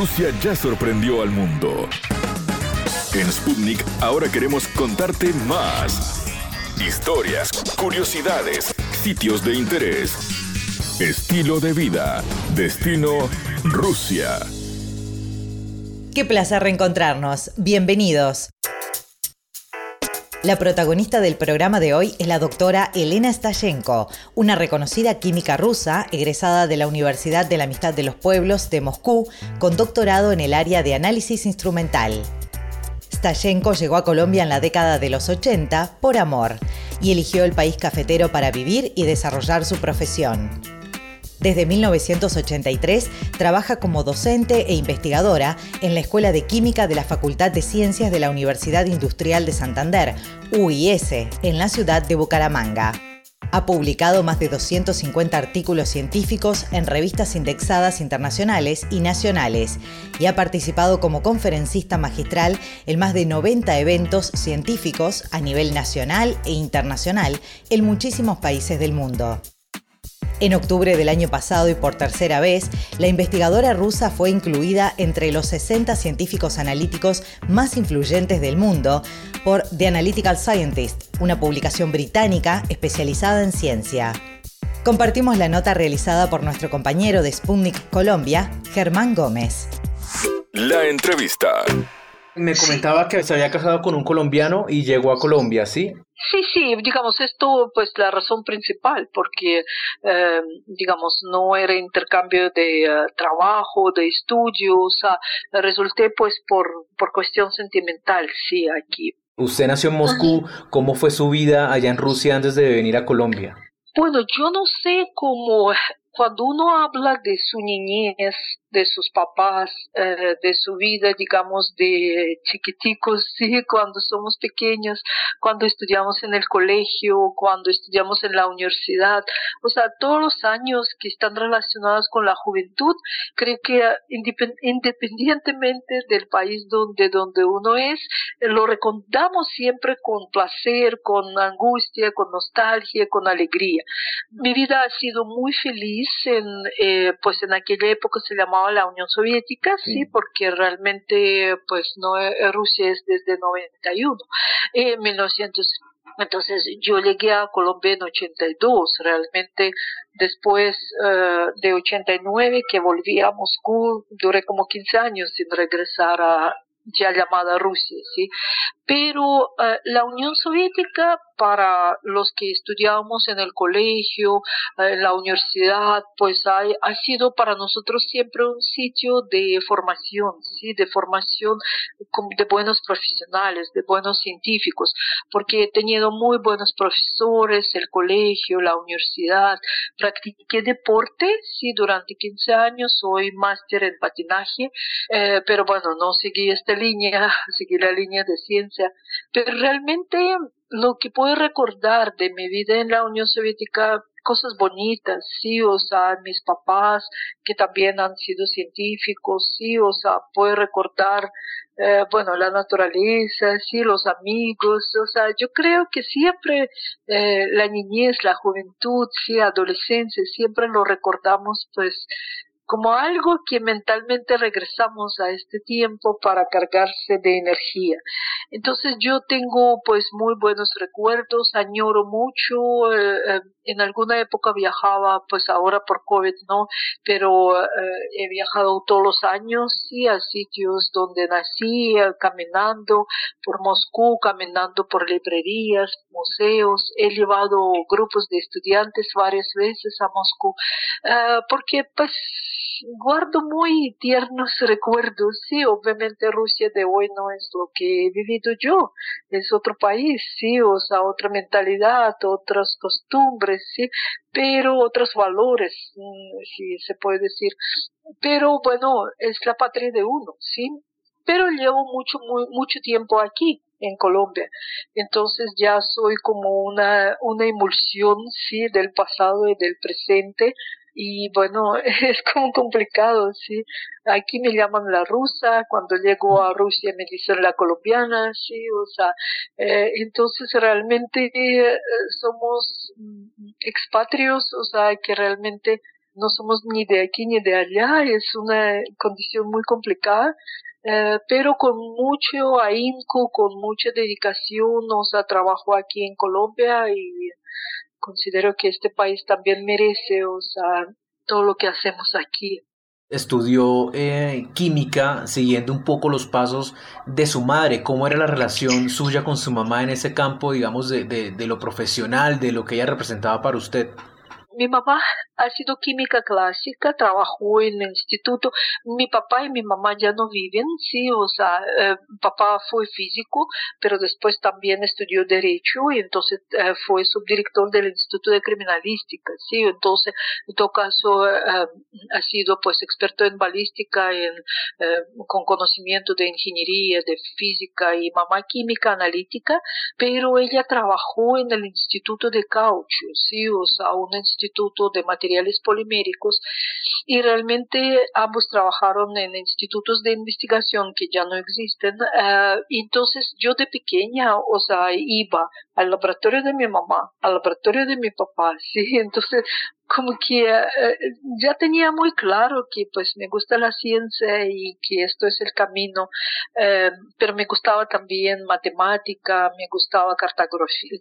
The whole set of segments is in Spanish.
Rusia ya sorprendió al mundo. En Sputnik ahora queremos contarte más. Historias, curiosidades, sitios de interés, estilo de vida, destino Rusia. Qué placer reencontrarnos. Bienvenidos. La protagonista del programa de hoy es la doctora Elena Stashenko, una reconocida química rusa egresada de la Universidad de la Amistad de los Pueblos de Moscú con doctorado en el área de análisis instrumental. Stashenko llegó a Colombia en la década de los 80 por amor y eligió el país cafetero para vivir y desarrollar su profesión. Desde 1983 trabaja como docente e investigadora en la Escuela de Química de la Facultad de Ciencias de la Universidad Industrial de Santander, UIS, en la ciudad de Bucaramanga. Ha publicado más de 250 artículos científicos en revistas indexadas internacionales y nacionales y ha participado como conferencista magistral en más de 90 eventos científicos a nivel nacional e internacional en muchísimos países del mundo. En octubre del año pasado y por tercera vez, la investigadora rusa fue incluida entre los 60 científicos analíticos más influyentes del mundo por The Analytical Scientist, una publicación británica especializada en ciencia. Compartimos la nota realizada por nuestro compañero de Sputnik Colombia, Germán Gómez. La entrevista. Me comentaba que se había casado con un colombiano y llegó a Colombia, ¿sí? Sí, sí, digamos, esto pues la razón principal, porque eh, digamos, no era intercambio de eh, trabajo, de estudios, resulté pues por, por cuestión sentimental, sí, aquí. Usted nació en Moscú, ¿cómo fue su vida allá en Rusia antes de venir a Colombia? Bueno, yo no sé cómo, cuando uno habla de su niñez, de sus papás, eh, de su vida, digamos, de chiquiticos, sí, cuando somos pequeños, cuando estudiamos en el colegio, cuando estudiamos en la universidad, o sea, todos los años que están relacionados con la juventud, creo que independientemente del país donde, donde uno es, lo recordamos siempre con placer, con angustia, con nostalgia, con alegría. Mi vida ha sido muy feliz en, eh, pues en aquella época se llamaba la Unión Soviética, sí, porque realmente, pues no, eh, Rusia es desde 91, en 1900. Entonces yo llegué a Colombia en 82, realmente después eh, de 89 que volví a Moscú, duré como 15 años sin regresar a ya llamada Rusia, sí. Pero eh, la Unión Soviética para los que estudiamos en el colegio, en la universidad, pues ha, ha sido para nosotros siempre un sitio de formación, ¿sí? de formación de buenos profesionales, de buenos científicos, porque he tenido muy buenos profesores, el colegio, la universidad, practiqué deporte, sí, durante 15 años, soy máster en patinaje, eh, pero bueno, no seguí esta línea, seguí la línea de ciencia, pero realmente lo que puedo recordar de mi vida en la Unión Soviética, cosas bonitas, sí, o sea, mis papás que también han sido científicos, sí, o sea, puedo recordar, eh, bueno, la naturaleza, sí, los amigos, o sea, yo creo que siempre eh, la niñez, la juventud, sí, adolescencia, siempre lo recordamos, pues, como algo que mentalmente regresamos a este tiempo para cargarse de energía. Entonces yo tengo pues muy buenos recuerdos, añoro mucho, eh, eh, en alguna época viajaba, pues ahora por COVID no, pero eh, he viajado todos los años, sí, a sitios donde nací, caminando por Moscú, caminando por librerías, museos, he llevado grupos de estudiantes varias veces a Moscú, porque pues guardo muy tiernos recuerdos. Sí, obviamente Rusia de hoy no es lo que he vivido yo, es otro país, sí, o sea, otra mentalidad, otras costumbres, sí, pero otros valores, mm, si se puede decir. Pero bueno, es la patria de uno, sí. Pero llevo mucho, muy, mucho tiempo aquí en Colombia. Entonces ya soy como una, una emulsión, sí, del pasado y del presente, y bueno, es como complicado, sí. Aquí me llaman la rusa, cuando llego a Rusia me dicen la colombiana, sí, o sea, eh, entonces realmente eh, somos mm, expatrios, o sea, que realmente no somos ni de aquí ni de allá, es una condición muy complicada, eh, pero con mucho ahínco, con mucha dedicación, o sea, trabajo aquí en Colombia y considero que este país también merece, todo lo que hacemos aquí estudió eh, química siguiendo un poco los pasos de su madre. ¿Cómo era la relación suya con su mamá en ese campo, digamos, de, de, de lo profesional, de lo que ella representaba para usted? Mi mamá ha sido química clásica, trabajó en el instituto. Mi papá y mi mamá ya no viven, sí, o sea, eh, papá fue físico, pero después también estudió derecho y entonces eh, fue subdirector del Instituto de Criminalística, sí, entonces en todo caso eh, ha sido pues experto en balística, con conocimiento de ingeniería, de física y mamá química analítica, pero ella trabajó en el Instituto de Caucho, sí, o sea, un instituto de materiales poliméricos y realmente ambos trabajaron en institutos de investigación que ya no existen. Uh, entonces yo de pequeña, o sea, iba al laboratorio de mi mamá, al laboratorio de mi papá, sí, entonces como que eh, ya tenía muy claro que pues me gusta la ciencia y que esto es el camino, eh, pero me gustaba también matemática, me gustaba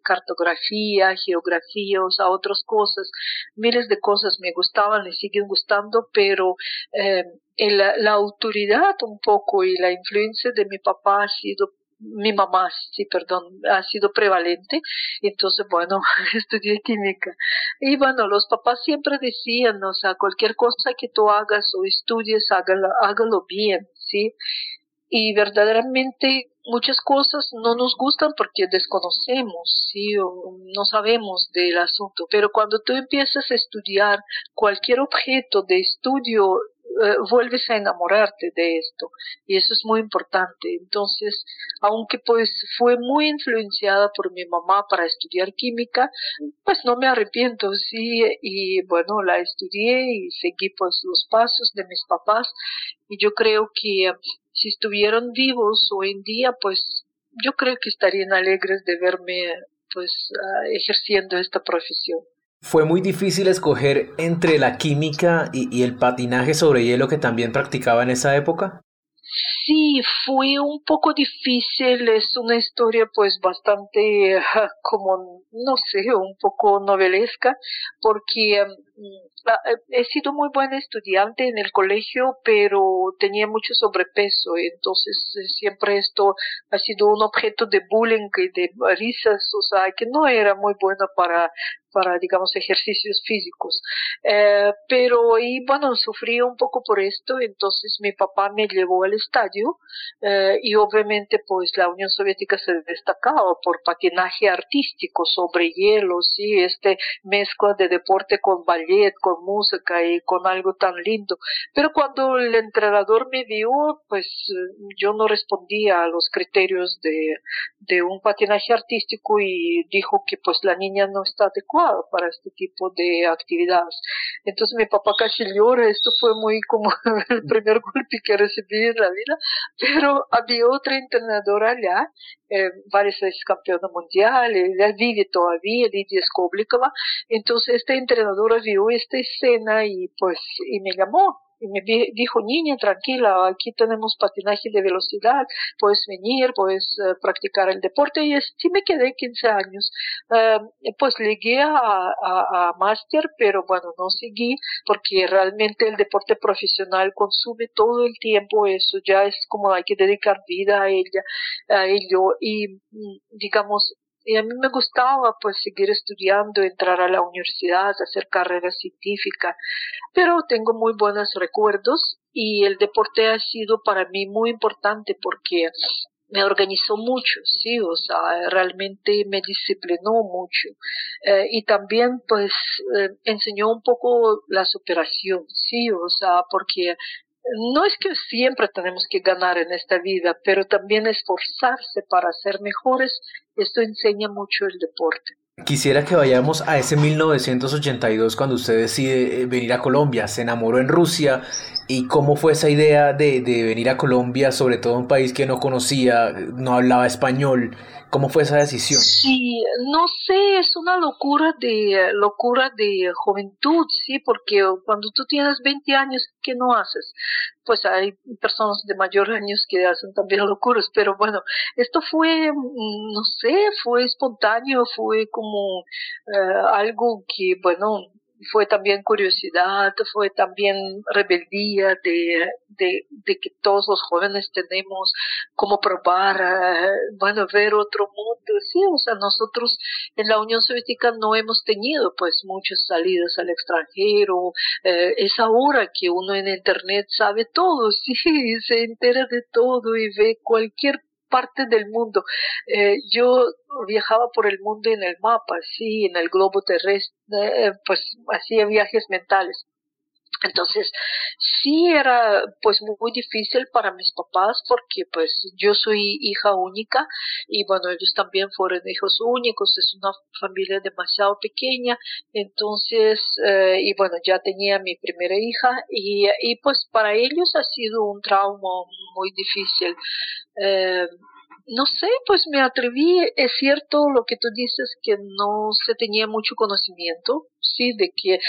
cartografía, geografía, o sea, otras cosas, miles de cosas me gustaban, me siguen gustando, pero eh, la autoridad un poco y la influencia de mi papá ha sido mi mamá, sí, perdón, ha sido prevalente. Entonces, bueno, estudié química. Y bueno, los papás siempre decían, o sea, cualquier cosa que tú hagas o estudies, hágalo, hágalo bien, ¿sí? Y verdaderamente muchas cosas no nos gustan porque desconocemos, ¿sí? O no sabemos del asunto. Pero cuando tú empiezas a estudiar cualquier objeto de estudio eh, vuelves a enamorarte de esto y eso es muy importante. Entonces, aunque pues fue muy influenciada por mi mamá para estudiar química, pues no me arrepiento, sí, y bueno, la estudié y seguí pues los pasos de mis papás y yo creo que si estuvieron vivos hoy en día, pues yo creo que estarían alegres de verme pues ah, ejerciendo esta profesión. Fue muy difícil escoger entre la química y, y, el patinaje sobre hielo que también practicaba en esa época. Sí, fue un poco difícil, es una historia pues bastante como, no sé, un poco novelesca, porque mm, he sido muy buena estudiante en el colegio, pero tenía mucho sobrepeso, entonces eh, siempre esto ha sido un objeto de bullying y de risas, o sea, que no era muy buena para para, digamos, ejercicios físicos. Eh, pero, y bueno, sufrí un poco por esto, entonces mi papá me llevó al estadio eh, y obviamente pues la Unión Soviética se destacaba por patinaje artístico sobre hielo, sí, este mezcla de deporte con ballet, con música y con algo tan lindo. Pero cuando el entrenador me vio, pues yo no respondía a los criterios de, de un patinaje artístico y dijo que pues la niña no está adecuada para este tipo de actividades. Entonces mi papá casi llora, esto fue muy como el primer golpe que recibí en la vida, pero había otra entrenadora allá, eh, varias veces campeona mundial, ella vive todavía, Lidia Skoblikova, entonces esta entrenadora vio esta escena y pues y me llamó y me dijo, niña, tranquila, aquí tenemos patinaje de velocidad, puedes venir, puedes eh, practicar el deporte. Y así me quedé 15 años. Uh, pues llegué a, a, a máster, pero bueno, no seguí porque realmente el deporte profesional consume todo el tiempo, eso ya es como hay que dedicar vida a ella, a ello. Y mm, digamos, y a mí me gustaba pues seguir estudiando, entrar a la universidad, hacer carrera científica, pero tengo muy buenos recuerdos y el deporte ha sido para mí muy importante porque me organizó mucho, sí, o sea, realmente me disciplinó mucho eh, y también pues eh, enseñó un poco la superación, sí, o sea, porque no es que siempre tenemos que ganar en esta vida, pero también esforzarse para ser mejores, esto enseña mucho el deporte. Quisiera que vayamos a ese 1982 cuando usted decide eh, venir a Colombia, se enamoró en Rusia y cómo fue esa idea de, de venir a Colombia, sobre todo un país que no conocía, no hablaba español. ¿Cómo fue esa decisión? Sí, no sé, es una locura de locura de juventud, sí, porque cuando tú tienes 20 años, ¿qué no haces? Pues hay personas de mayor años que hacen también locuras, pero bueno, esto fue, mm, no sé, fue espontáneo, fue como eh, algo que, bueno, fue también curiosidad, fue también rebeldía de, de, que todos los jóvenes tenemos como probar, eh, bueno, ver otro mundo. Sí, o sea, nosotros en la Unión Soviética no hemos tenido pues muchas salidas al extranjero. Eh, es ahora que uno en Internet sabe todo, sí, se entera de todo y ve cualquier parte del mundo. Eh, yo viajaba por el mundo en el mapa, sí, en el globo terrestre, eh, pues hacía viajes mentales. Entonces, sí era pues muy difícil para mis papás porque pues yo soy hija única y bueno, ellos también fueron hijos únicos, es una familia demasiado pequeña, entonces, eh, y bueno, ya tenía mi primera hija y, y pues para ellos ha sido un trauma muy difícil. Eh, no sé, pues me atreví, es cierto lo que tú dices que no se tenía mucho conocimiento, sí, de que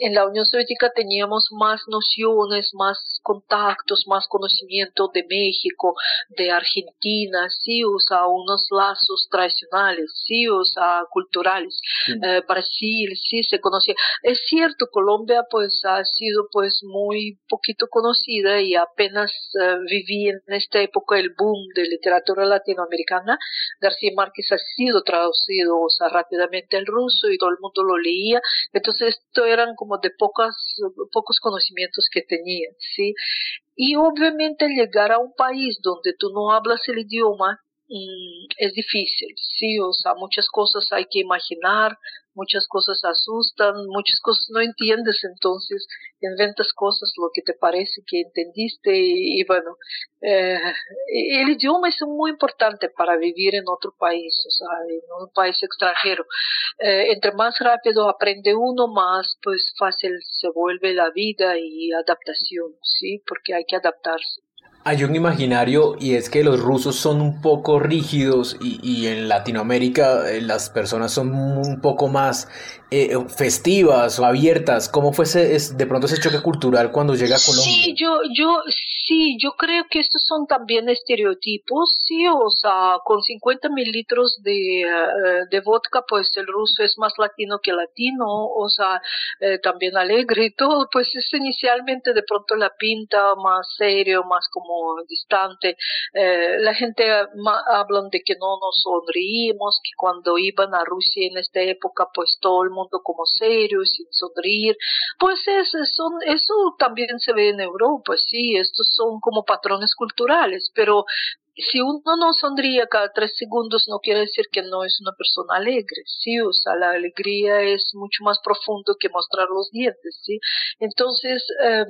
en la Unión Soviética teníamos más nociones, más contactos, más conocimiento de México, de Argentina, sí, o sea, unos lazos tradicionales, sí, o sea, culturales. Eh, Brasil, sí, se conocía. Es cierto, Colombia pues ha sido pues muy poquito conocida y apenas eh, viví en esta época el boom de literatura latinoamericana. García Márquez ha sido traducido, o sea, rápidamente al ruso y todo el mundo lo leía. Entonces esto eran como de pocas, pocos conocimientos que tenía, ¿sí? Y obviamente llegar a un país donde tú no hablas el idioma es difícil, sí, o sea, muchas cosas hay que imaginar, muchas cosas asustan, muchas cosas no entiendes, entonces inventas cosas lo que te parece que entendiste y, bueno, eh, el idioma es muy importante para vivir en otro país, o sea, en un país extranjero. Eh, entre más rápido aprende uno, más pues fácil se vuelve la vida y adaptación, ¿sí? Porque hay que adaptarse. Hay un imaginario y es que los rusos son un poco rígidos y, y en Latinoamérica eh, las personas son un poco más eh, festivas o abiertas. ¿Cómo fue ese, es, de pronto ese choque cultural cuando llega a Colombia? Sí, yo, yo, sí, yo creo que estos son también estereotipos, sí, o sea, con 50 mililitros de, uh, de vodka, pues el ruso es más latino que latino, o sea, eh, también alegre y todo, pues es inicialmente de pronto la pinta más serio, más como distante. Eh, la gente hablan de que no nos sonreímos, que cuando iban a Rusia en esta época, pues todo el mundo como serio, sin sonreír. Pues eso, son, eso también se ve en Europa, sí, estos son como patrones culturales, pero si uno no sonríe cada tres segundos no quiere decir que no es una persona alegre, sí, o sea, la alegría es mucho más profundo que mostrar los dientes, sí. Entonces, eh,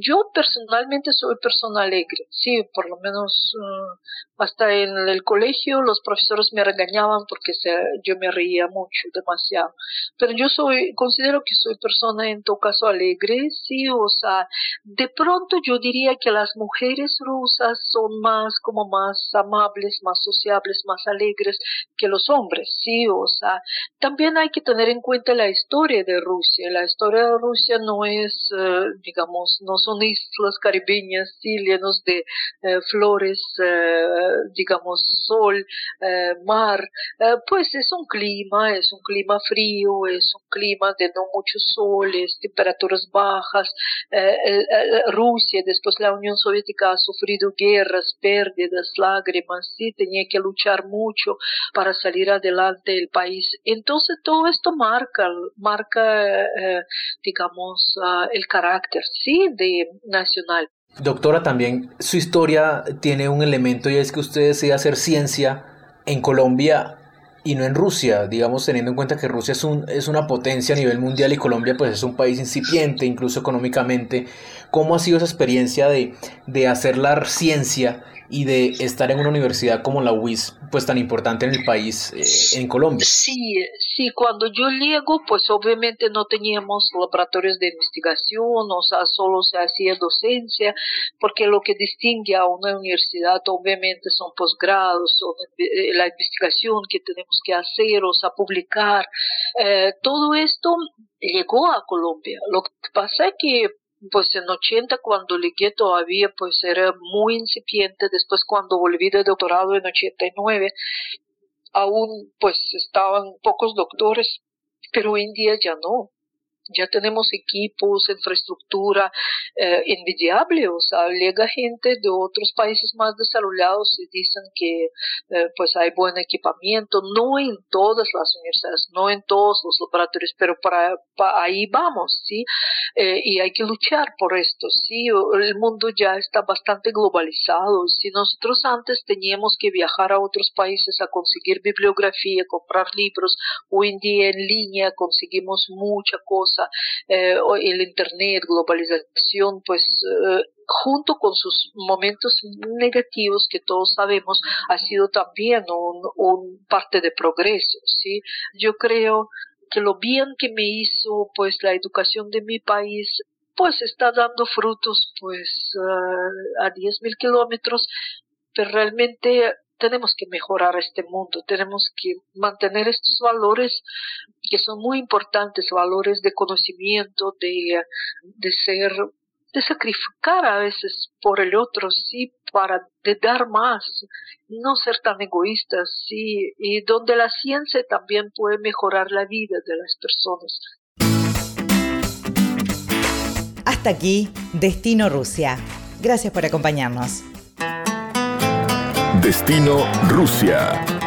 yo personalmente soy persona alegre, sí, por lo menos uh, hasta en el colegio los profesores me regañaban porque se, yo me reía mucho, demasiado. Pero yo soy, considero que soy persona en todo caso alegre, sí, o sea, de pronto yo diría que las mujeres rusas son más como más más amables, más sociables, más alegres que los hombres, sí, o sea, también hay que tener en cuenta la historia de Rusia. La historia de Rusia no es, eh, digamos, no son islas caribeñas, sí, llenos de eh, flores, eh, digamos, sol, mar, pues es un clima, es un clima frío, es un clima de no muchos soles, temperaturas bajas. Rusia, después la Unión Soviética ha sufrido guerras, pérdidas, lágrimas, sí, tenía que luchar mucho para salir adelante el país. Entonces todo esto marca, marca, eh, digamos, uh, el carácter, sí, de nacional. Doctora, también su historia tiene un elemento y es que usted decide hacer ciencia en Colombia y no en Rusia, digamos teniendo en cuenta que Rusia es, un, es una potencia a nivel mundial y Colombia pues es un país incipiente, incluso económicamente. ¿Cómo ha sido esa experiencia de, de hacer la ciencia y de estar en una universidad como la UIS, pues tan importante en el país, eh, en Colombia. Sí, sí, cuando yo llego, pues obviamente no teníamos laboratorios de investigación, o sea, solo se hacía docencia, porque lo que distingue a una universidad obviamente son posgrados, eh, la investigación que tenemos que hacer, o sea, publicar, eh, todo esto llegó a Colombia. Lo que pasa es que pues en 80 cuando llegué todavía pues era muy incipiente, después cuando volví de doctorado en 89 aún pues estaban pocos doctores, pero hoy en día ya no ya tenemos equipos, infraestructura eh, envidiable, o sea, llega gente de otros países más desarrollados y dicen que eh, pues hay buen equipamiento, no en todas las universidades, no en todos los laboratorios, pero para, ahí vamos, ¿sí? Eh, y hay que luchar por esto, ¿sí? El mundo ya está bastante globalizado, si nosotros antes teníamos que viajar a otros países a conseguir bibliografía, comprar libros, hoy en día en línea conseguimos mucha cosa, eh, el Internet, globalización, pues eh, junto con sus momentos negativos que todos sabemos, ha sido también un, parte de progreso, ¿sí? Yo creo que lo bien que me hizo pues la educación de mi país pues está dando frutos pues uh, a 10.000 kilómetros pero realmente tenemos que mejorar este mundo, tenemos que mantener estos valores que son muy importantes, valores de conocimiento, de, ser, de sacrificar a veces por el otro, sí, para de dar más, no ser tan egoístas, sí, y donde la ciencia también puede mejorar la vida de las personas. Hasta aquí, Destino Rusia. Gracias por acompañarnos. Destino Rusia.